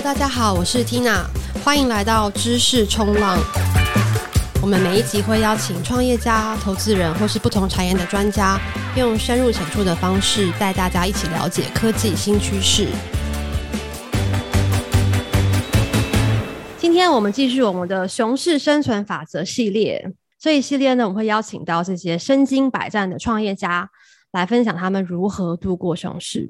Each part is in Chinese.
大家好，我是 Tina，欢迎来到知识冲浪。我们每一集会邀请创业家、投资人或是不同产业的专家，用深入浅出的方式带大家一起了解科技新趋势。今天我们继续我们的熊市生存法则系列。这一系列呢，我们会邀请到这些身经百战的创业家来分享他们如何度过熊市。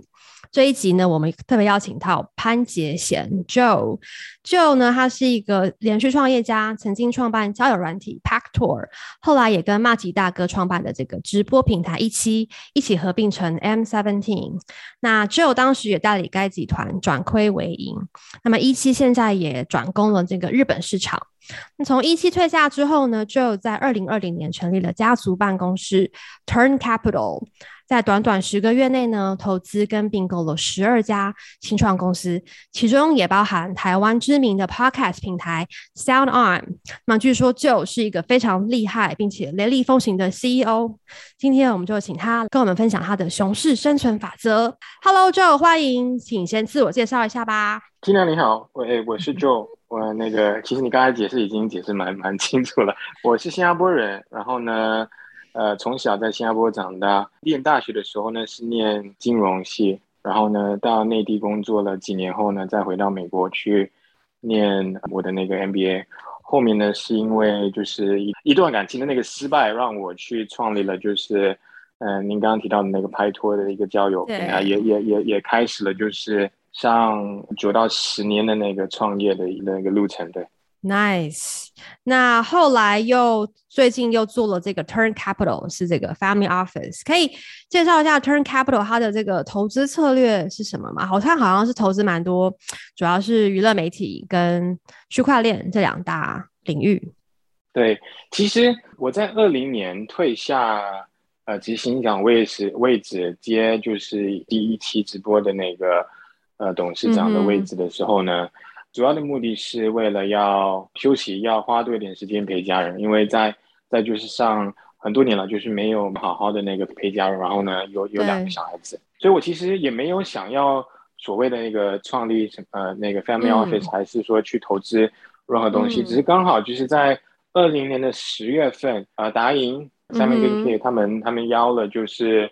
这一集呢，我们特别邀请到潘杰贤 Joe。Joe 呢，他是一个连续创业家，曾经创办交友软体 Packtor，后来也跟麻吉大哥创办的这个直播平台一期一起合并成 M17。那 Joe 当时也带领该集团转亏为盈。那么一期现在也转攻了这个日本市场。那从一期退下之后呢，Joe 在二零二零年成立了家族办公室 Turn Capital。在短短十个月内呢，投资跟并购了十二家新创公司，其中也包含台湾知名的 Podcast 平台 Sound On。那据说 Joe 是一个非常厉害并且雷厉风行的 CEO。今天我们就请他跟我们分享他的熊市生存法则。Hello Joe，欢迎，请先自我介绍一下吧。Tina 你好，我我是 Joe，我那个其实你刚才解释已经解释蛮蛮清楚了，我是新加坡人，然后呢。呃，从小在新加坡长大，念大学的时候呢是念金融系，然后呢到内地工作了几年后呢，再回到美国去念我的那个 MBA。后面呢是因为就是一一段感情的那个失败，让我去创立了就是，嗯、呃，您刚刚提到的那个拍拖的一个交友平台，也也也也开始了就是上九到十年的那个创业的那个路程，对。Nice，那后来又最近又做了这个 Turn Capital，是这个 Family Office，可以介绍一下 Turn Capital 它的这个投资策略是什么吗？好像好像是投资蛮多，主要是娱乐媒体跟区块链这两大领域。对，其实我在二零年退下呃执行长位置位置接就是第一期直播的那个呃董事长的位置的时候呢。嗯主要的目的是为了要休息，要花多一点时间陪家人，因为在在就是上很多年了，就是没有好好的那个陪家人，然后呢有有两个小孩子，所以我其实也没有想要所谓的那个创立什呃那个 family office，还是说去投资任何东西，嗯、只是刚好就是在二零年的十月份，呃达盈三面跟 K 他们他们邀了就是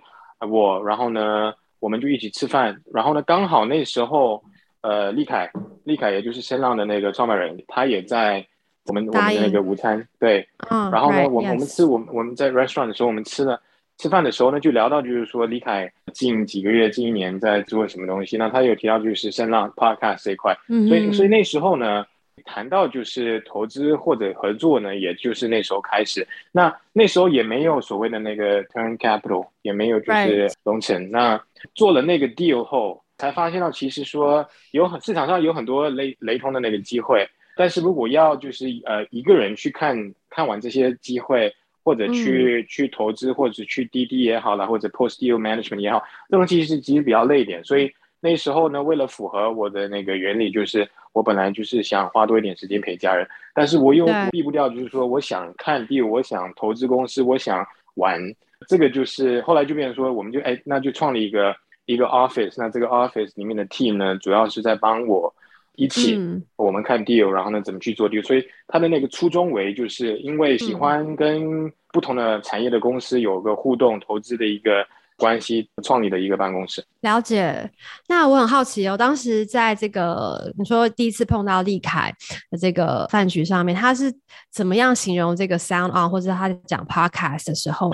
我，然后呢我们就一起吃饭，然后呢刚好那时候。呃，立凯，立凯也就是声浪的那个创办人，他也在我们我们的那个午餐，对，嗯，然后呢，我、right, 我们吃我们我们在 restaurant 的时候，我们吃了吃饭的时候呢，就聊到就是说，李凯近几个月、近一年在做什么东西，那他有提到就是声浪 podcast 这一块，嗯，所以所以那时候呢，谈到就是投资或者合作呢，也就是那时候开始，那那时候也没有所谓的那个 turn capital，也没有就是龙城.那做了那个 deal 后。才发现到，其实说有很市场上有很多雷雷同的那个机会，但是如果要就是呃一个人去看看完这些机会，或者去、嗯、去投资，或者去滴滴也好了，或者 post deal management 也好，这种其实其实比较累一点。所以那时候呢，为了符合我的那个原理，就是我本来就是想花多一点时间陪家人，但是我又避不掉，就是说我想看 deal，我想投资公司，我想玩，这个就是后来就变成说，我们就哎那就创立一个。一个 office，那这个 office 里面的 team 呢，主要是在帮我一起，我们看 deal，、嗯、然后呢，怎么去做 deal。所以他的那个初衷为，就是因为喜欢跟不同的产业的公司有个互动投资的一个。关系创立的一个办公室。了解。那我很好奇哦，当时在这个你说第一次碰到立凯的这个饭局上面，他是怎么样形容这个 Sound On，或者他讲 Podcast 的时候，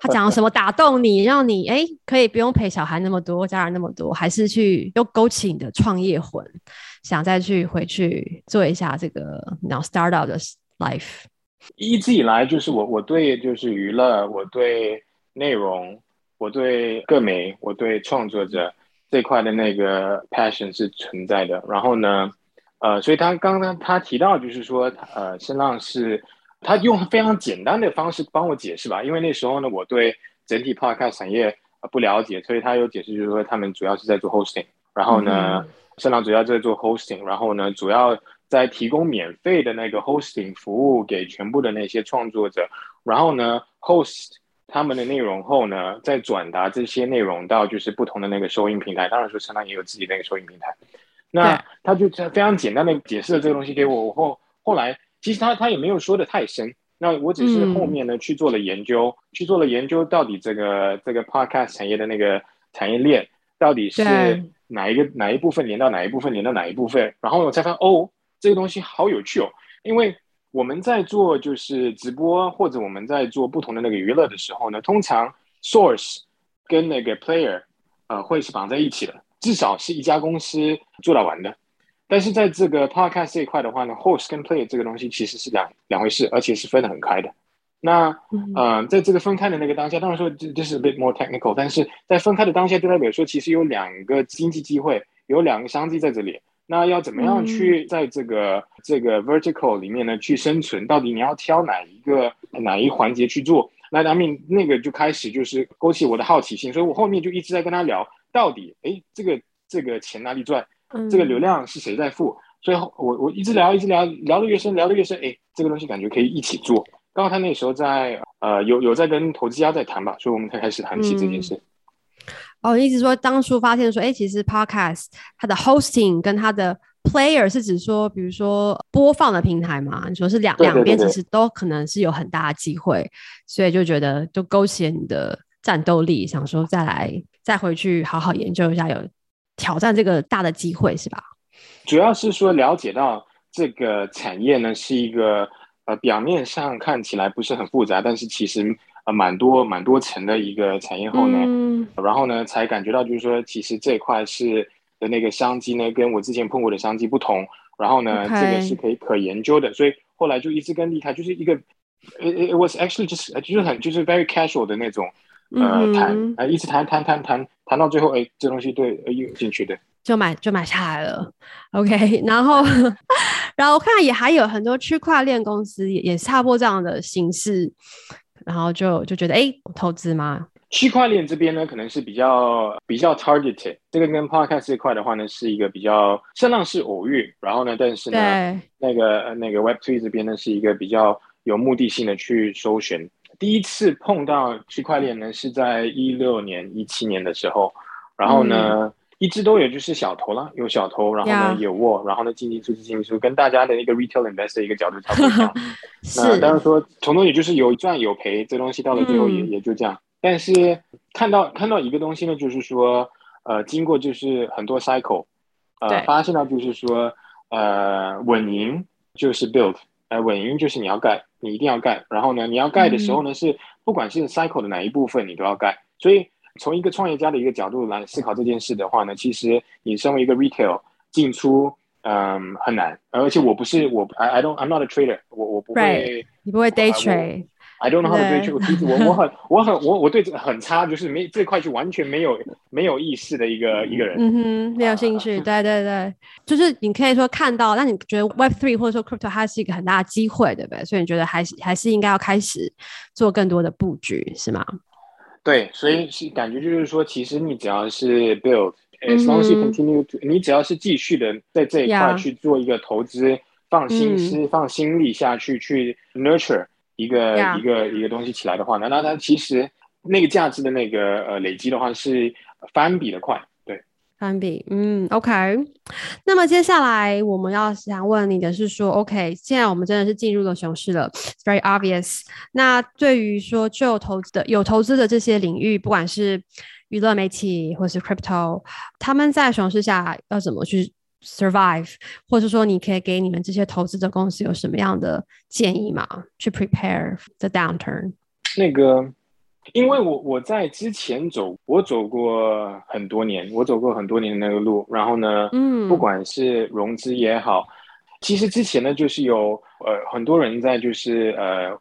他讲什么打动你，让你哎可以不用陪小孩那么多，家人那么多，还是去又勾起你的创业魂，想再去回去做一下这个然后 startup 的 life。一直以来就是我我对就是娱乐，我对内容。我对各媒，我对创作者这块的那个 passion 是存在的。然后呢，呃，所以他刚刚他提到，就是说，呃，声浪是他用非常简单的方式帮我解释吧。因为那时候呢，我对整体 podcast 产业不了解，所以他有解释，就是说他们主要是在做 hosting。然后呢，声浪主要在做 hosting，然后呢，主要在提供免费的那个 hosting 服务给全部的那些创作者。然后呢，host。他们的内容后呢，再转达这些内容到就是不同的那个收音平台。当然说，声浪也有自己那个收音平台。那他就非常简单的解释了这个东西给我。我后后来其实他他也没有说的太深，那我只是后面呢去做了研究，嗯、去做了研究，到底这个这个 podcast 产业的那个产业链到底是哪一个哪一部分连到哪一部分连到哪一部分，然后我才发现哦，这个东西好有趣哦，因为我们在做就是直播或者我们在做不同的那个娱乐的时候呢，通常 source 跟那个 player 呃会是绑在一起的。至少是一家公司做到完的，但是在这个 podcast 这一块的话呢，host 跟 play 这个东西其实是两两回事，而且是分得很开的。那嗯、呃，在这个分开的那个当下，当然说这这是 a bit more technical，但是在分开的当下，就代表说其实有两个经济机会，有两个商机在这里。那要怎么样去在这个、嗯、这个 vertical 里面呢去生存？到底你要挑哪一个哪一环节去做？那当面那个就开始就是勾起我的好奇心，所以我后面就一直在跟他聊。到底哎，这个这个钱哪里赚？嗯，这个流量是谁在付？所以我我一直聊，一直聊，聊得越深，聊得越深。哎，这个东西感觉可以一起做。刚好他那时候在呃有有在跟投资家在谈吧，所以我们才开始谈起这件事。嗯、哦，意思说当初发现说，哎，其实 Podcast 它的 hosting 跟它的 player 是指说，比如说播放的平台嘛？你说是两两边其实都可能是有很大的机会，所以就觉得就勾起了你的战斗力，想说再来。再回去好好研究一下，有挑战这个大的机会是吧？主要是说了解到这个产业呢，是一个呃表面上看起来不是很复杂，但是其实呃蛮多蛮多层的一个产业后呢，嗯、然后呢才感觉到就是说，其实这块是的那个商机呢，跟我之前碰过的商机不同，然后呢.这个是可以可研究的，所以后来就一直跟立凯就是一个，it, it was actually 就是就是很就是 very casual 的那种。呃，谈，呃，一直谈谈谈谈谈到最后，哎，这东西对，有兴趣的，就买就买下来了。OK，然后，然后我看也还有很多区块链公司也也差不多这样的形式，然后就就觉得，哎，投资吗？区块链这边呢，可能是比较比较 targeted，这个跟 podcast 这块的话呢，是一个比较声浪是偶遇，然后呢，但是呢，对那个那个 Web Three 这边呢，是一个比较有目的性的去搜寻。第一次碰到区块链呢，是在一六年、一七年的时候，然后呢，嗯、一直都有就是小投了，有小投，然后呢.有握，然后呢进进出出进进出，跟大家的那个 retail investor 一个角度差不多一样。那当然说从中也就是有赚有赔，这东西到了最后也、嗯、也就这样。但是看到看到一个东西呢，就是说，呃，经过就是很多 cycle，呃，发现到就是说，呃，稳赢就是 build。呃，稳赢就是你要盖，你一定要盖。然后呢，你要盖的时候呢，是不管是 cycle 的哪一部分，你都要盖。所以从一个创业家的一个角度来思考这件事的话呢，其实你身为一个 retail 进出，嗯，很难。而且我不是我，I I don't I'm not a trader，我我不会.你不会 day trade。I don't know how to do it。其实我我很 我很我我对这个很差，就是没这块就完全没有没有意识的一个一个人。嗯哼，没有兴趣。对对对，就是你可以说看到，那你觉得 Web Three 或者说 Crypto 它是一个很大的机会，对不对？所以你觉得还是还是应该要开始做更多的布局，是吗？对，所以是感觉就是说，其实你只要是 build，as long as you continue to，你只要是继续的在这一块去做一个投资.放心思、嗯、放心力下去去 nurture。一个.一个一个东西起来的话，那那它其实那个价值的那个呃累积的话是翻比的快，对，翻比，嗯，OK。那么接下来我们要想问你的是说，OK，现在我们真的是进入了熊市了 very obvious。那对于说就有投资的有投资的这些领域，不管是娱乐媒体或是 Crypto，他们在熊市下要怎么去？survive，或者说你可以给你们这些投资者公司有什么样的建议吗？去 prepare the downturn。那个，因为我我在之前走，我走过很多年，我走过很多年的那个路。然后呢，嗯，不管是融资也好，其实之前呢，就是有呃很多人在，就是呃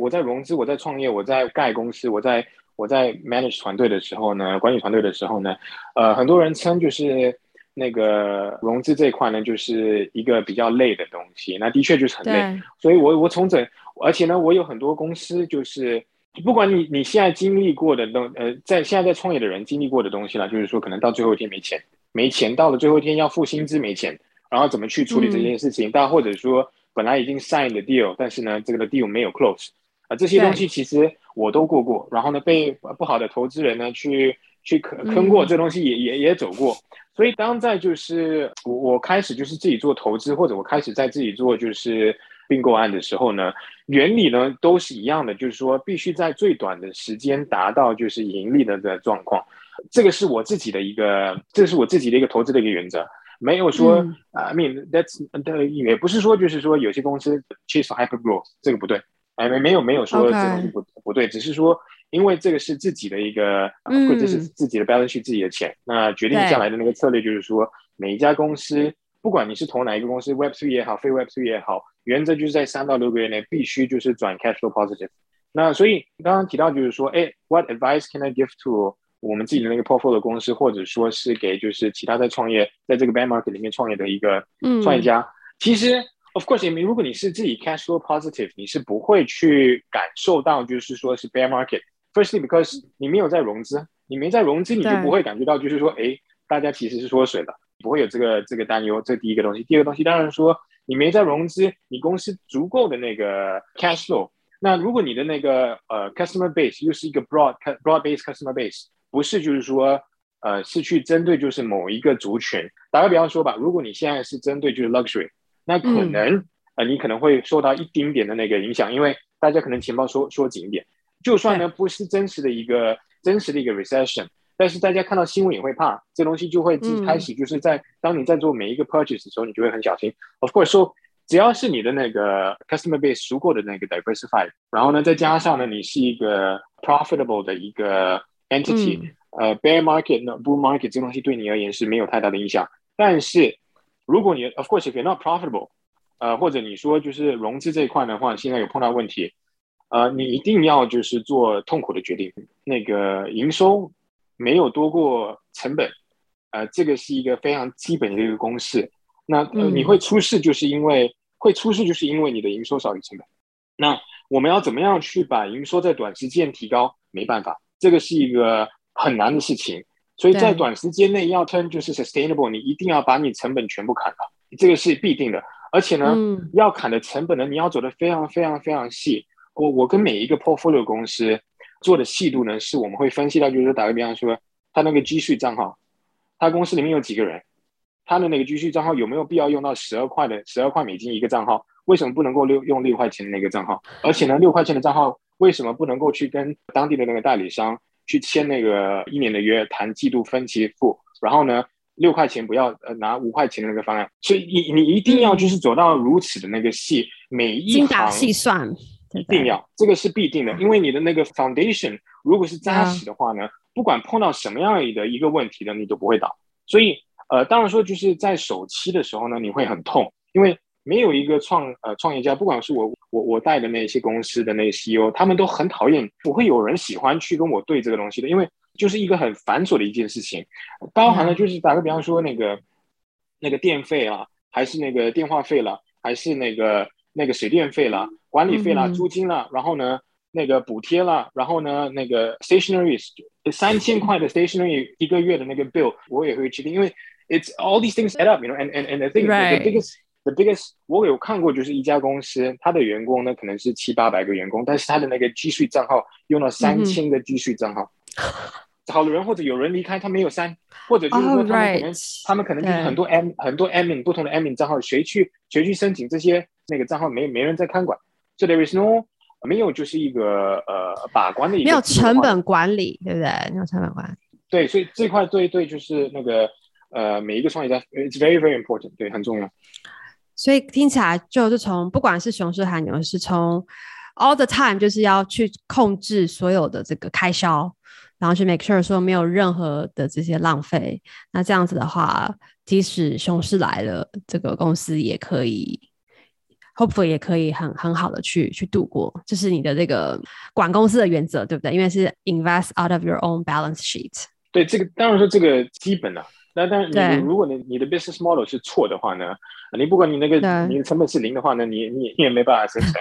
我在融资，我在创业，我在盖公司，我在我在 manage 团队的时候呢，管理团队的时候呢，呃，很多人称就是。那个融资这一块呢，就是一个比较累的东西。那的确就是很累，所以我我从整，而且呢，我有很多公司，就是不管你你现在经历过的东，呃，在现在在创业的人经历过的东西了，就是说可能到最后一天没钱，没钱到了最后一天要付薪资没钱，然后怎么去处理这件事情？但、嗯、或者说本来已经 sign 的 deal，但是呢，这个的 deal 没有 close 啊、呃，这些东西其实我都过过。然后呢，被不好的投资人呢去。去坑坑过，这东西也也也走过。所以当在就是我我开始就是自己做投资，或者我开始在自己做就是并购案的时候呢，原理呢都是一样的，就是说必须在最短的时间达到就是盈利的的状况。这个是我自己的一个，这是我自己的一个投资的一个原则，没有说啊、嗯 uh,，I mean that's 也不是说就是说有些公司 chase hyper growth 这个不对，哎没没有没有说这东西不.不对，只是说因为这个是自己的一个，或者、嗯、是自己的 balance sheet 自己的钱，那决定下来的那个策略就是说，每一家公司不管你是投哪一个公司，Web three 也好，非 Web three 也好，原则就是在三到六个月内必须就是转 cash flow positive。那所以刚刚提到就是说，哎，what advice can I give to 我们自己的那个 portfolio 公司，或者说是给就是其他在创业，在这个 bear market 里面创业的一个创业家，嗯、其实 of course，如果你是自己 cash flow positive，你是不会去感受到就是说是 bear market。Firstly because 你没有在融资，你没在融资，你就不会感觉到就是说，对哎，大家其实是缩水了，不会有这个这个担忧。这第一个东西，第二个东西当然说你没在融资，你公司足够的那个 cash flow。那如果你的那个呃 customer base 又是一个 broad broad base customer base。不是，就是说，呃，是去针对就是某一个族群。打个比方说吧，如果你现在是针对就是 luxury，那可能，嗯、呃，你可能会受到一丁点的那个影响，因为大家可能钱包缩缩紧一点。就算呢不是真实的一个真实的一个 recession，但是大家看到新闻也会怕，这东西就会开始就是在、嗯、当你在做每一个 purchase 的时候，你就会很小心。Of course，说只要是你的那个 customer base 足够的那个 diversified，然后呢，再加上呢，你是一个 profitable 的一个。entity，、嗯、呃，bear market、bull market 这东西对你而言是没有太大的影响。但是，如果你，of course，if you're not profitable，呃，或者你说就是融资这一块的话，现在有碰到问题，呃，你一定要就是做痛苦的决定。那个营收没有多过成本，呃，这个是一个非常基本的一个公式。那、呃、你会出事，就是因为、嗯、会出事，就是因为你的营收少于成本。那我们要怎么样去把营收在短时间提高？没办法。这个是一个很难的事情，所以在短时间内要 turn 就是 sustainable，你一定要把你成本全部砍了，这个是必定的。而且呢，嗯、要砍的成本呢，你要走的非常非常非常细。我我跟每一个 portfolio 公司做的细度呢，是我们会分析到，就是说打个比方说，他那个积蓄账号，他公司里面有几个人，他的那个积蓄账号有没有必要用到十二块的十二块美金一个账号？为什么不能够六用六块钱的那个账号？而且呢，六块钱的账号。为什么不能够去跟当地的那个代理商去签那个一年的约，谈季度分期付？然后呢，六块钱不要呃拿五块钱的那个方案。所以你你一定要就是走到如此的那个细，嗯、每一行精打细算，一定要这个是必定的，因为你的那个 foundation 如果是扎实的话呢，嗯、不管碰到什么样的一个问题呢，你都不会倒。所以呃，当然说就是在首期的时候呢，你会很痛，因为。没有一个创呃创业家，不管是我我我带的那些公司的那个 CEO，他们都很讨厌，不会有人喜欢去跟我对这个东西的，因为就是一个很繁琐的一件事情，包含了就是打个比方说那个那个电费啊，还是那个电话费了，还是那个那个水电费了，管理费啦，租金啦，然后呢那个补贴啦，然后呢那个 stationery 三千块的 stationery 一个月的那个 bill，我也会去定，因为 it's all these things add up，you know，and and and I think the biggest The biggest，我有看过，就是一家公司，它的员工呢可能是七八百个员工，但是他的那个积蓄账号用了三千个积蓄账号。好的人或者有人离开，他没有删，或者就是说他们可能、oh. 他们可能就是很多 M 很多 admin 不同的 admin 账号，谁去谁去申请这些那个账号没没人在看管，所以 there is no 没有就是一个呃把关的一个没有成本管理，对不对？没有成本管理。对，所以这块对对就是那个呃每一个创业家，it's very very important，对，很重要。所以听起来就是从不管是熊市还是牛市，从 all the time 就是要去控制所有的这个开销，然后去 make sure 说没有任何的这些浪费。那这样子的话，即使熊市来了，这个公司也可以，hopefully 也可以很很好的去去度过。这、就是你的这个管公司的原则，对不对？因为是 invest out of your own balance sheet。对，这个当然说这个基本的、啊。那但是你如果你你的 business model 是错的话呢，你不管你那个你的成本是零的话呢，你你你也没办法生存。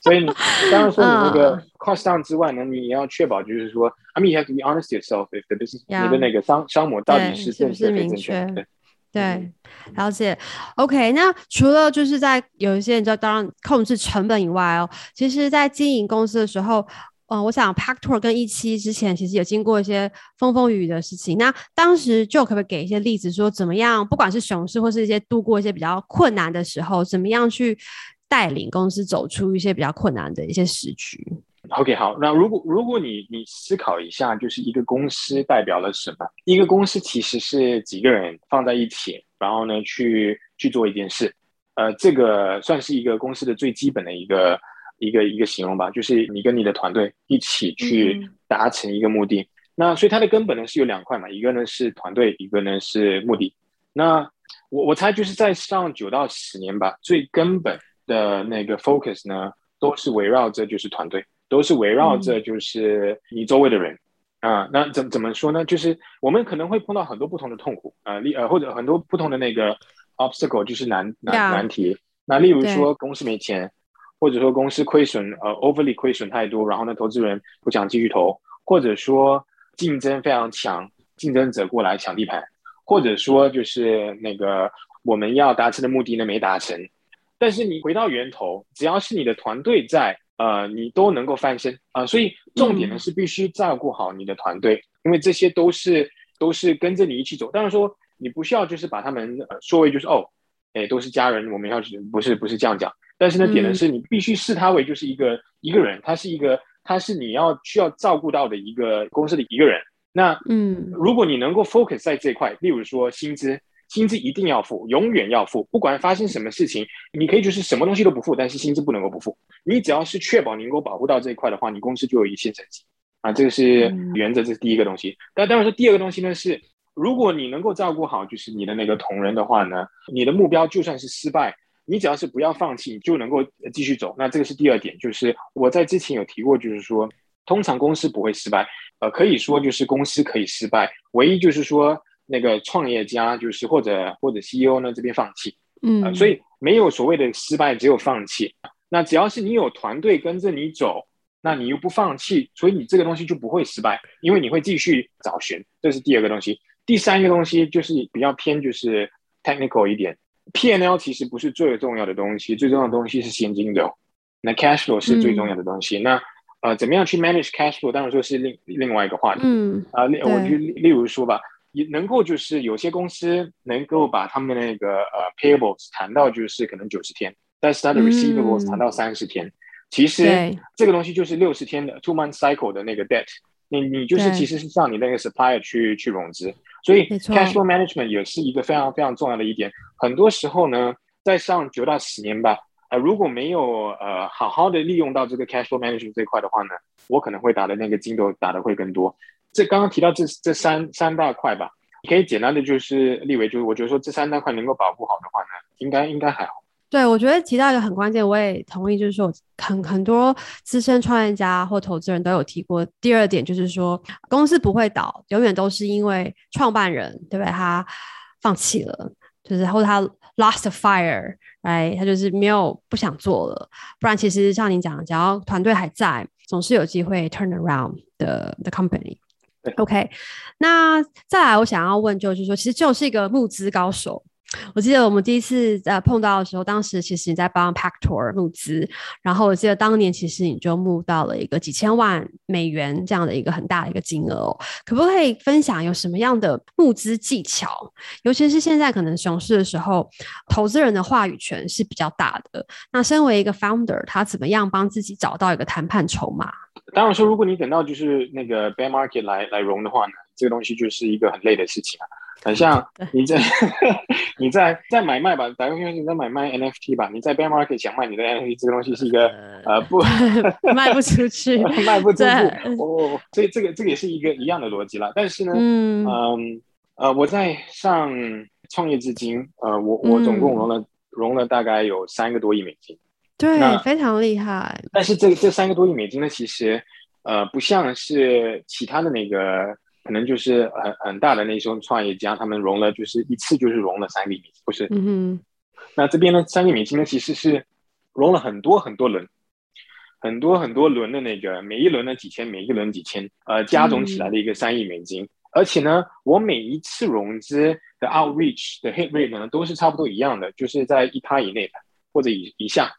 所以你当然说你那个 cost down 之外呢，你也要确保就是说，I mean you have to be honest yourself if the business 你的那个商商模到底是正确非正确？对对，了解。OK，那除了就是在有一些人知道当然控制成本以外哦，其实在经营公司的时候。嗯，我想 Paktor 跟一期之前其实也经过一些风风雨雨的事情。那当时就可不可以给一些例子，说怎么样，不管是熊市或是一些度过一些比较困难的时候，怎么样去带领公司走出一些比较困难的一些时局？OK，好，那如果如果你你思考一下，就是一个公司代表了什么？一个公司其实是几个人放在一起，然后呢去去做一件事。呃，这个算是一个公司的最基本的一个。一个一个形容吧，就是你跟你的团队一起去达成一个目的。嗯、那所以它的根本呢是有两块嘛，一个呢是团队，一个呢是目的。那我我猜就是在上九到十年吧，最根本的那个 focus 呢，都是围绕着就是团队，都是围绕着就是你周围的人、嗯、啊。那怎怎么说呢？就是我们可能会碰到很多不同的痛苦啊，例呃或者很多不同的那个 obstacle，就是难难.难题。那例如说公司没钱。或者说公司亏损，呃，overly 亏损太多，然后呢，投资人不想继续投，或者说竞争非常强，竞争者过来抢地盘，或者说就是那个我们要达成的目的呢没达成，但是你回到源头，只要是你的团队在，呃，你都能够翻身。啊，呃，所以重点呢是必须照顾好你的团队，嗯、因为这些都是都是跟着你一起走，当然说你不需要就是把他们呃说为就是哦，哎，都是家人，我们要不是不是这样讲。但是呢，点的是你必须视他为就是一个、嗯、一个人，他是一个，他是你要需要照顾到的一个公司的一个人。那嗯，如果你能够 focus 在这块，例如说薪资，薪资一定要付，永远要付，不管发生什么事情，你可以就是什么东西都不付，但是薪资不能够不付。你只要是确保你能够保护到这一块的话，你公司就有一线生机啊，这个是原则，这是第一个东西。但当然说第二个东西呢是，如果你能够照顾好就是你的那个同仁的话呢，你的目标就算是失败。你只要是不要放弃，你就能够继续走。那这个是第二点，就是我在之前有提过，就是说，通常公司不会失败，呃，可以说就是公司可以失败，唯一就是说那个创业家就是或者或者 CEO 呢这边放弃，嗯、呃，所以没有所谓的失败，只有放弃。那只要是你有团队跟着你走，那你又不放弃，所以你这个东西就不会失败，因为你会继续找寻。这是第二个东西。第三个东西就是比较偏就是 technical 一点。P&L 其实不是最重要的东西，最重要的东西是现金流。那 cash flow 是最重要的东西。嗯、那呃，怎么样去 manage cash flow？当然说是另另外一个话题。嗯啊，我就例如说吧，也能够就是有些公司能够把他们的那个呃 payables 谈到就是可能九十天，但是它的 receivables 谈到三十天。嗯、其实这个东西就是六十天的 two month cycle 的那个 debt。你你就是其实是向你那个 supplier 去去融资。所以，cash flow management 也是一个非常非常重要的一点。很多时候呢，在上九到十年吧，呃，如果没有呃好好的利用到这个 cash flow management 这一块的话呢，我可能会打的那个筋斗打的会更多。这刚刚提到这这三三大块吧，可以简单的就是立为，就是我觉得说这三大块能够保护好的话呢，应该应该还好。对，我觉得提到一个很关键，我也同意，就是说很很多资深创业家或投资人都有提过。第二点就是说，公司不会倒，永远都是因为创办人对不对？他放弃了，就是或者他 lost the fire，哎，他就是没有不想做了。不然，其实像你讲，只要团队还在，总是有机会 turn around 的 the company。OK，那再来，我想要问就是说，其实就是一个募资高手。我记得我们第一次呃碰到的时候，当时其实你在帮 Paktor 募资，然后我记得当年其实你就募到了一个几千万美元这样的一个很大的一个金额哦，可不可以分享有什么样的募资技巧？尤其是现在可能熊市的时候，投资人的话语权是比较大的。那身为一个 founder，他怎么样帮自己找到一个谈判筹码？当然说，如果你等到就是那个 bear market 来来融的话呢，这个东西就是一个很累的事情啊。很像你在 你在在买卖吧，打个比方，你在买卖 NFT 吧，你在 bear market 想卖你的 NFT，这个东西是一个呃不卖不出去，卖不出去 哦，所以这个这个也是一个一样的逻辑啦。但是呢，嗯嗯呃，我在上创业至今，呃，我我总共融了融了大概有三个多亿美金，对，非常厉害。但是这这三个多亿美金呢，其实呃不像是其他的那个。可能就是很很大的那种创业家，他们融了就是一次就是融了三个亿美金，不是？嗯。那这边呢，三个亿美金呢，其实是融了很多很多轮，很多很多轮的那个，每一轮呢几千，每一轮几千，呃，加总起来的一个三亿美金。嗯、而且呢，我每一次融资的 outreach 的 hit rate 呢，都是差不多一样的，就是在一趴以内的或者以以下。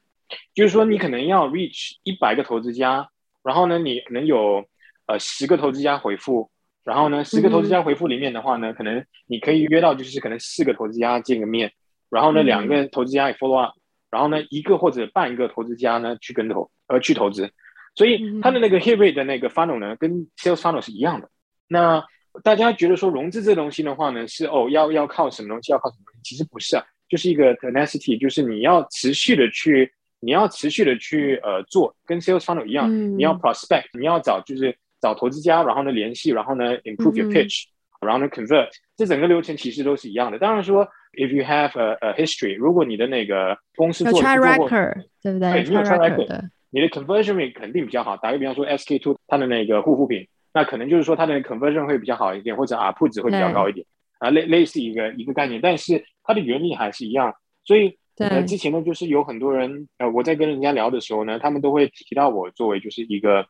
就是说，你可能要 reach 一百个投资家。然后呢，你可能有呃十个投资家回复，然后呢，十个投资家回复里面的话呢，嗯、可能你可以约到就是可能四个投资家见个面，然后呢，两个投资家也 follow up，然后呢，一个或者半个投资家呢去跟投呃去投资，所以他的那个 hit rate 的那个 funnel 呢，跟 sales funnel 是一样的。那大家觉得说融资这东西的话呢，是哦要要靠什么东西，要靠什么东西？其实不是啊，就是一个 tenacity，就是你要持续的去，你要持续的去呃做，跟 sales funnel 一样，嗯、你要 prospect，你要找就是找投资家，然后呢联系，然后呢 improve your pitch，、嗯、然后呢 convert，这整个流程其实都是一样的。当然说，if you have a, a history，如果你的那个公司做的 track record，对不对？对，你有 track record，你的 conversion rate 肯定比较好。打个比方说，SK two 它的那个护肤品。那可能就是说它的 conversion 会比较好一点，或者 ARPU 值会比较高一点，啊，类类似一个一个概念，但是它的原理还是一样。所以呃，之前呢，就是有很多人呃，我在跟人家聊的时候呢，他们都会提到我作为就是一个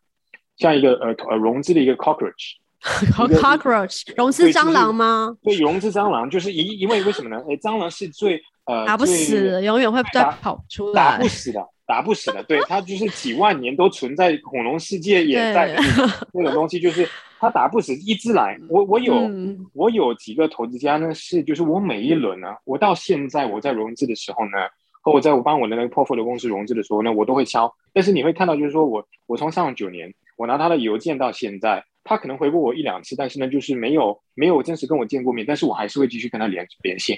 像一个呃呃融资的一个 cockroach，cockroach 融资蟑螂吗？对，融资蟑螂就是因因为为什么呢？哎，蟑螂是最呃打不死，永远会再跑出来，打不死的。打不死的，对，它就是几万年都存在，恐龙世界也在 那种东西，就是它打不死，一直来。我我有、嗯、我有几个投资家呢，是就是我每一轮呢，我到现在我在融资的时候呢，和我在我帮我的那个 portfolio 公司融资的时候呢，我都会敲。但是你会看到，就是说我我从上九年，我拿他的邮件到现在，他可能回过我一两次，但是呢，就是没有没有真实跟我见过面，但是我还是会继续跟他联联系。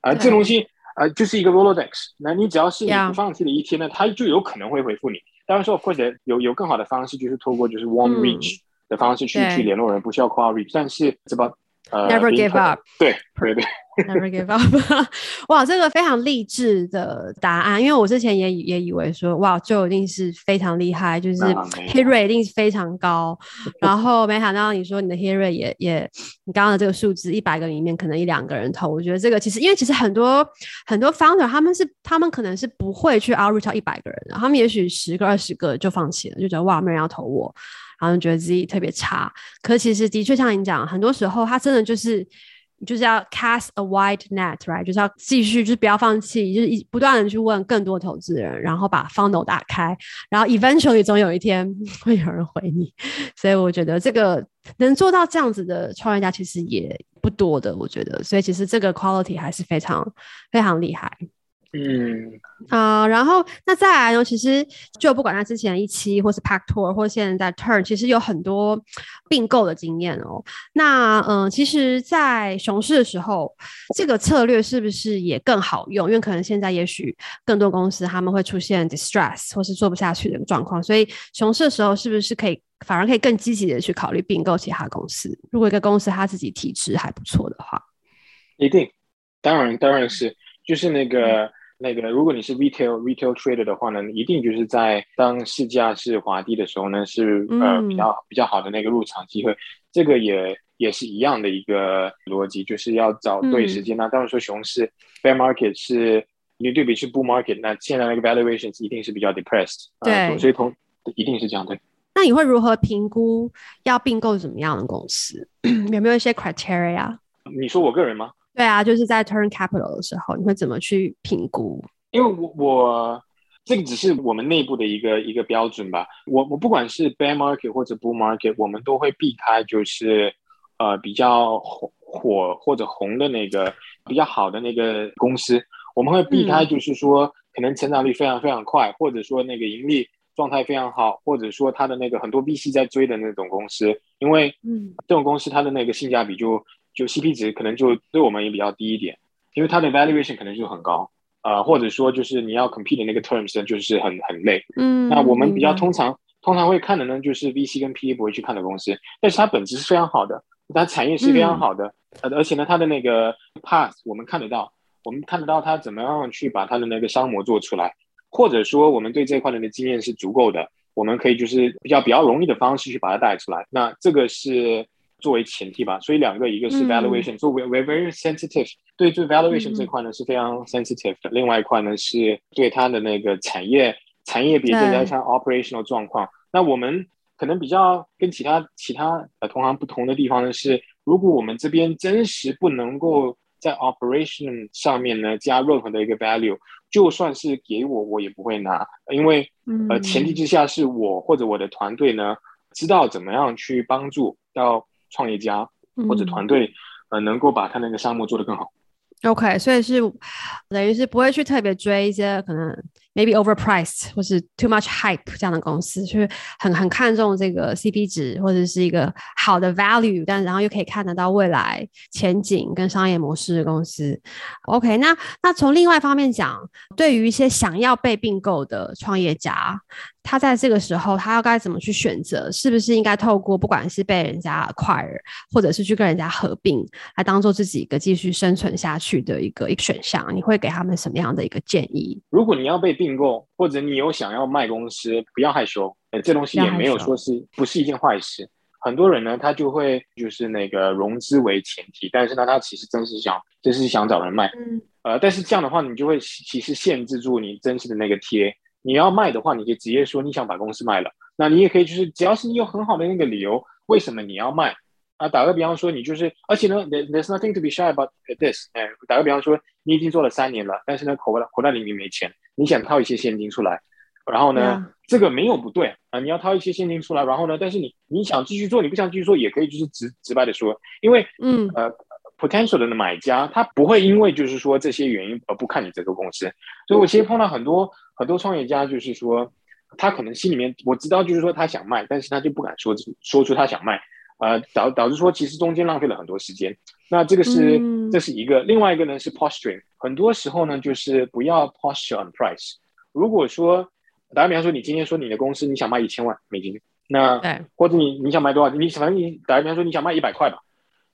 啊、呃，这东西。呃，就是一个 Rolodex，那你只要是你不放弃的一天呢，他就有可能会回复你。当然说，或者有有更好的方式，就是透过就是 warm reach 的方式去、嗯、去联络人，不需要 cold reach，但是怎么呃，Never give up，对对对。Never give up！哇，这个非常励志的答案，因为我之前也也以为说，哇，就一定是非常厉害，就是 hit rate 一定是非常高，然后没想到你说你的 hit rate 也也，你刚刚的这个数字一百个里面可能一两个人投，我觉得这个其实因为其实很多很多 founder 他们是他们可能是不会去 outreach 到一百个人的，他们也许十个二十个就放弃了，就觉得哇，没人要投我，然后觉得自己特别差。可其实的确像你讲，很多时候他真的就是。就是要 cast a wide net，right？就是要继续，就是不要放弃，就是一不断的去问更多投资人，然后把 funnel 打开，然后 eventually 总有一天 会有人回你。所以我觉得这个能做到这样子的创业家其实也不多的，我觉得。所以其实这个 quality 还是非常非常厉害。嗯啊、呃，然后那再来呢？其实就不管他之前一期，或是 PackTour，或现在在 Turn，其实有很多并购的经验哦。那嗯、呃，其实，在熊市的时候，这个策略是不是也更好用？因为可能现在也许更多公司他们会出现 distress 或是做不下去的状况，所以熊市的时候是不是可以反而可以更积极的去考虑并购其他公司？如果一个公司他自己体质还不错的话，一定，当然当然是，就是那个。嗯那个，如果你是 retail retail trader 的话呢，一定就是在当市价是滑低的时候呢，是呃比较比较好的那个入场机会。这个也也是一样的一个逻辑，就是要找对时间。那当然说熊市 bear market 是你对比是 bull market，那现在那个 valuations 一定是比较 depressed。对，所以同一定是这样的。那你会如何评估要并购怎么样的公司？有没有一些 criteria？你说我个人吗？对啊，就是在 turn capital 的时候，你会怎么去评估？因为我我这个只是我们内部的一个一个标准吧。我我不管是 bear market 或者 bull market，我们都会避开就是呃比较火火或者红的那个比较好的那个公司。我们会避开就是说、嗯、可能成长率非常非常快，或者说那个盈利状态非常好，或者说它的那个很多 VC 在追的那种公司，因为嗯这种公司它的那个性价比就。就 CP 值可能就对我们也比较低一点，因为它的 valuation 可能就很高，呃，或者说就是你要 compete 的那个 terms，就是很很累。嗯，那我们比较通常、嗯、通常会看的呢，就是 VC 跟 PE 不会去看的公司，但是它本质是非常好的，它产业是非常好的，呃、嗯，而且呢，它的那个 path 我们看得到，我们看得到它怎么样去把它的那个商模做出来，或者说我们对这块的经验是足够的，我们可以就是比较比较容易的方式去把它带出来，那这个是。作为前提吧，所以两个，一个是 valuation，作为 very very sensitive，对，对 valuation 这块呢是非常 sensitive 的。另外一块呢是对它的那个产业产业别再加上 operational 状况。那我们可能比较跟其他其他呃同行不同的地方呢是，如果我们这边真实不能够在 operation 上面呢加任何的一个 value，就算是给我，我也不会拿，因为呃前提之下是我或者我的团队呢知道怎么样去帮助到创业家或者团队，呃能够把他那个项目做得更好。OK，所以是等于是不会去特别追一些可能 maybe overpriced 或是 too much hype 这样的公司，就是很很看重这个 CP 值或者是一个好的 value，但然后又可以看得到未来前景跟商业模式的公司。OK，那那从另外一方面讲，对于一些想要被并购的创业家。他在这个时候，他要该怎么去选择？是不是应该透过不管是被人家 acquire，或者是去跟人家合并，来当做自己一个继续生存下去的一个一个选项？你会给他们什么样的一个建议？如果你要被并购，或者你有想要卖公司，不要害羞，呃，这东西也没有说是不是一件坏事。很多人呢，他就会就是那个融资为前提，但是呢，他其实真是想，真是想找人卖，嗯，呃，但是这样的话，你就会其实限制住你真实的那个 TA。你要卖的话，你可以直接说你想把公司卖了。那你也可以就是，只要是你有很好的那个理由，为什么你要卖啊？打个比方说，你就是，而且呢，there's nothing to be shy about this。哎，打个比方说，你已经做了三年了，但是呢，口袋口袋里面没钱，你想掏一些现金出来，然后呢，Yeah. 这个没有不对啊，你要掏一些现金出来，然后呢，但是你你想继续做，你不想继续做，也可以就是直直白的说，因为嗯呃。Potential 的买家，他不会因为就是说这些原因而不看你这个公司，所以我其实碰到很多很多创业家，就是说他可能心里面我知道就是说他想卖，但是他就不敢说说出他想卖，呃导导致说其实中间浪费了很多时间。那这个是、嗯、这是一个，另外一个呢是 posturing，很多时候呢就是不要 posture on price。如果说打个比方说你今天说你的公司你想卖一千万美金，那对或者你你想卖多少？你反正你打个比方说你想卖一百块吧。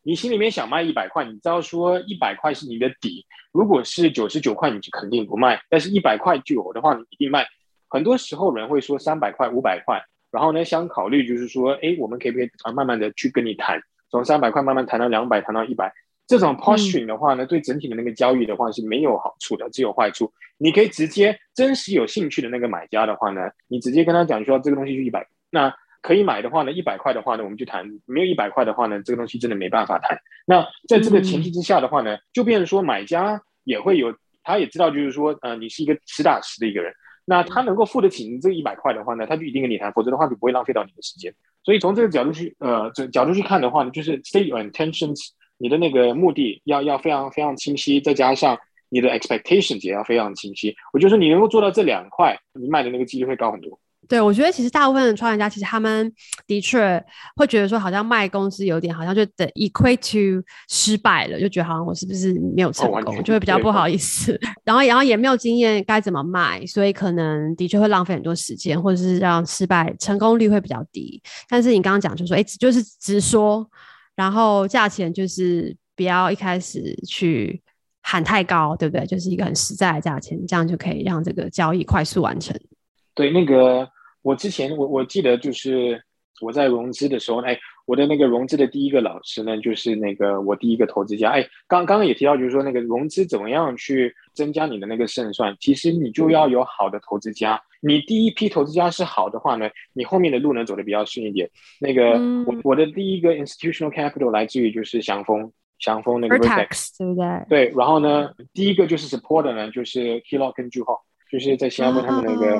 你心里面想卖一百块，你知道说一百块是你的底，如果是九十九块，你就肯定不卖。但是一百块就有的话，你一定卖。很多时候人会说三百块、五百块，然后呢想考虑就是说，哎，我们可不可以啊慢慢的去跟你谈，从三百块慢慢谈到两百，谈到一百。这种 posturing 的话呢，对整体的那个交易的话是没有好处的，只有坏处。你可以直接真实有兴趣的那个买家的话呢，你直接跟他讲说这个东西是一百，那。可以买的话呢，一百块的话呢，我们就谈；没有一百块的话呢，这个东西真的没办法谈。那在这个前提之下的话呢，就变成说买家也会有，他也知道就是说，呃，你是一个实打实的一个人，那他能够付得起你这一百块的话呢，他就一定跟你谈，否则的话就不会浪费到你的时间。所以从这个角度去，呃，这角度去看的话呢，就是 state your intentions，你的那个目的要要非常非常清晰，再加上你的 expectations 也要非常清晰。我觉得说你能够做到这两块，你卖的那个几率会高很多。对，我觉得其实大部分的创业家，其实他们的确会觉得说，好像卖公司有点好像就等 equate to 失败了，就觉得好像我是不是没有成功，就会比较不好意思。然后，然后也没有经验该怎么卖，所以可能的确会浪费很多时间，或者是让失败成功率会比较低。但是你刚刚讲就说，哎，就是直说，然后价钱就是不要一开始去喊太高，对不对？就是一个很实在的价钱，这样就可以让这个交易快速完成。对，那个。我之前我我记得就是我在融资的时候，哎，我的那个融资的第一个老师呢，就是那个我第一个投资家，哎，刚刚刚也提到，就是说那个融资怎么样去增加你的那个胜算，其实你就要有好的投资家，你第一批投资家是好的话呢，你后面的路能走得比较顺一点。那个我我的第一个 institutional capital 来自于就是祥丰，祥丰那个 Vertex 对不对？对，然后呢，第一个就是 supporter 呢，就是 Kellogg 跟句号。就是在新加坡，他们那个、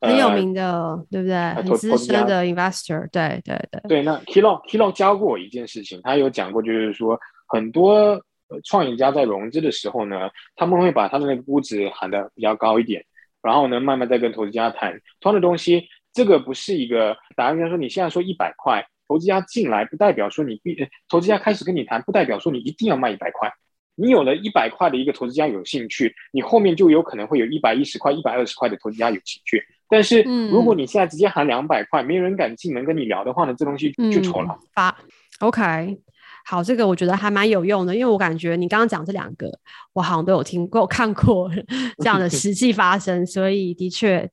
哦、很有名的，呃、对不对？很资深的 investor，对对对。对，那 Kellogg Kellogg 教过我一件事情，他有讲过，就是说很多创业家在融资的时候呢，他们会把他的那个估值喊得比较高一点，然后呢，慢慢再跟投资家谈同样的东西。这个不是一个，打个比方说，你现在说一百块，投资家进来不代表说你必，投资家开始跟你谈，不代表说你一定要卖一百块。你有了一百块的一个投资家有兴趣，你后面就有可能会有一百一十块、一百二十块的投资家有兴趣。但是如果你现在直接喊两百块，嗯、没人敢进门跟你聊的话呢，这东西就丑了。发、嗯、OK，好，这个我觉得还蛮有用的，因为我感觉你刚刚讲这两个，我好像都有听过、看过这样的 实际发生，所以的确。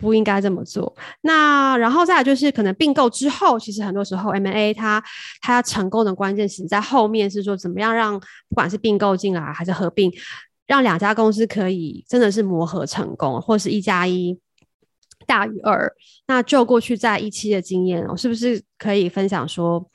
不应该这么做。那然后再来就是，可能并购之后，其实很多时候 M&A 它它要成功的关键，其实在后面是说，怎么样让不管是并购进来还是合并，让两家公司可以真的是磨合成功，或是一加一大于二。那就过去在一期的经验，我是不是可以分享说，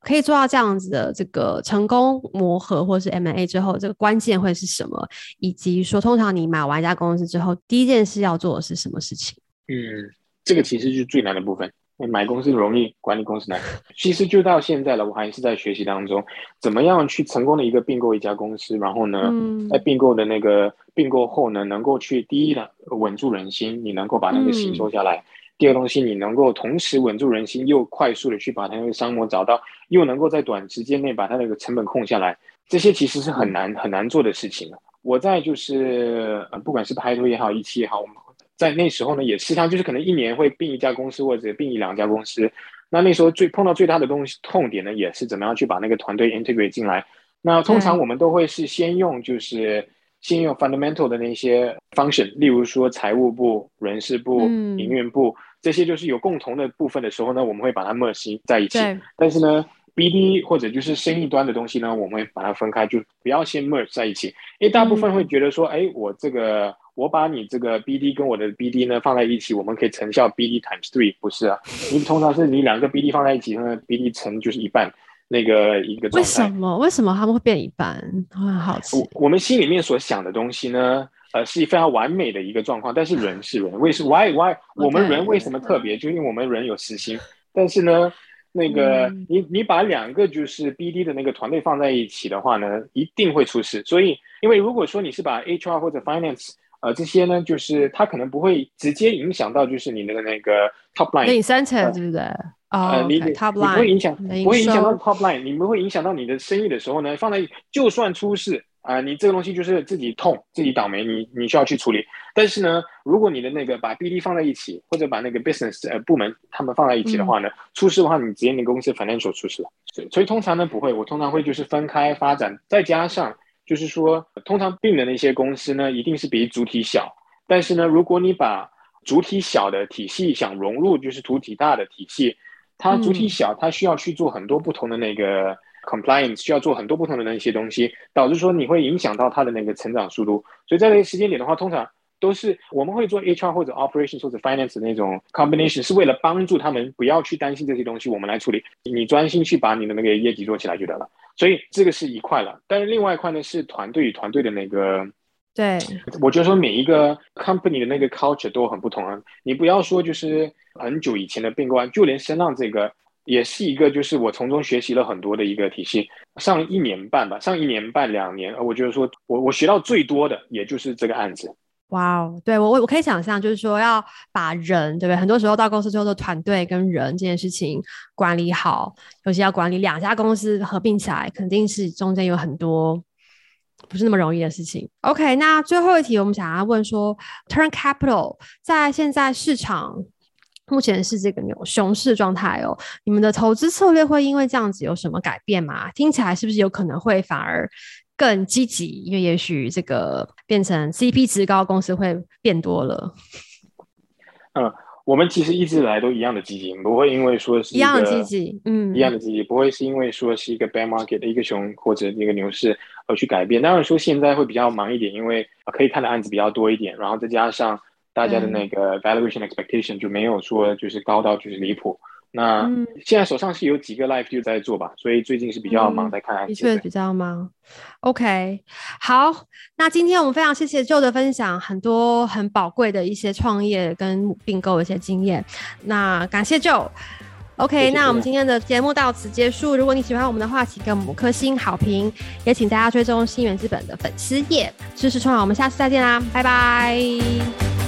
可以做到这样子的这个成功磨合，或是 M&A 之后，这个关键会是什么？以及说，通常你买完一家公司之后，第一件事要做的是什么事情？嗯，这个其实就是最难的部分。买公司容易，管理公司难。其实就到现在了，我还是在学习当中，怎么样去成功的一个并购一家公司，然后呢，嗯、在并购的那个并购后呢，能够去第一呢稳住人心，你能够把那个心收下来。嗯第二东西，你能够同时稳住人心，又快速的去把它那个商模找到，又能够在短时间内把它那个成本控下来，这些其实是很难很难做的事情。我在就是呃，不管是拍拖也好，一期也好，我们在那时候呢，也时常就是可能一年会并一家公司或者并一两家公司。那那时候最碰到最大的东西痛点呢，也是怎么样去把那个团队 integrate 进来。那通常我们都会是先用就是。先用 fundamental 的那些 function，例如说财务部、人事部、嗯、营运部，这些就是有共同的部分的时候呢，我们会把它 merge 在一起。但是呢，BD 或者就是生意端的东西呢，我们会把它分开，就不要先 merge 在一起。因为大部分会觉得说，哎、嗯，我这个我把你这个 BD 跟我的 BD 呢放在一起，我们可以成效 BD times three，不是啊？你通常是你两个 BD 放在一起，那 BD 乘就是一半。那个一个状态，为什么？为什么他们会变一半？我很好奇。我们心里面所想的东西呢，呃，是非常完美的一个状况。但是人是人，为什么？Why why？我们人为什么特别？就因为我们人有私心。但是呢，那个你你把两个就是 BD 的那个团队放在一起的话呢，一定会出事。所以，因为如果说你是把 HR 或者 Finance 呃这些呢，就是它可能不会直接影响到就是你那个那个 Top Line。第三层对不对？啊，你 top 你不会影响，不会影响到 top line，你不会影响到你的生意的时候呢，放在就算出事啊、呃，你这个东西就是自己痛，自己倒霉，你你需要去处理。但是呢，如果你的那个把 BD 放在一起，或者把那个 business 呃部门他们放在一起的话呢，嗯、出事的话，你直接你公司 financial 出事了。所以通常呢不会，我通常会就是分开发展，再加上就是说，通常并的那些公司呢，一定是比主体小。但是呢，如果你把主体小的体系想融入就是主体大的体系。它主体小，它需要去做很多不同的那个 compliance，需要做很多不同的那些东西，导致说你会影响到它的那个成长速度。所以在这个时间点的话，通常都是我们会做 HR 或者 operations 或者 finance 的那种 combination，是为了帮助他们不要去担心这些东西，我们来处理。你专心去把你的那个业绩做起来就得了。所以这个是一块了，但是另外一块呢是团队与团队的那个。对，我觉得说每一个 company 的那个 culture 都很不同啊。你不要说就是很久以前的并购案，就连声浪这个也是一个，就是我从中学习了很多的一个体系。上一年半吧，上一年半两年，我觉得说我我学到最多的也就是这个案子。哇哦，对我我我可以想象，就是说要把人对不对？很多时候到公司之后的团队跟人这件事情管理好，尤其要管理两家公司合并起来，肯定是中间有很多。不是那么容易的事情。OK，那最后一题，我们想要问说，Turn Capital 在现在市场目前是这个牛熊市状态哦，你们的投资策略会因为这样子有什么改变吗？听起来是不是有可能会反而更积极？因为也许这个变成 CP 值高公司会变多了。嗯。我们其实一直以来都一样的积极，不会因为说是一,一样的积极，嗯，一样的积极，不会是因为说是一个 bear market 的一个熊或者一个牛市而去改变。当然说现在会比较忙一点，因为可以看的案子比较多一点，然后再加上大家的那个 valuation expectation 就没有说就是高到就是离谱。那现在手上是有几个 live 就在做吧，所以最近是比较忙，在看案子。的确比较忙。OK，好，那今天我们非常谢谢 Joe 的分享，很多很宝贵的一些创业跟并购的一些经验。那感谢 Joe。OK，谢谢，那我们今天的节目到此结束。如果你喜欢我们的话，请给我们五颗星好评，也请大家追踪新源资本的粉丝页，支持创业。我们下次再见啦，拜拜。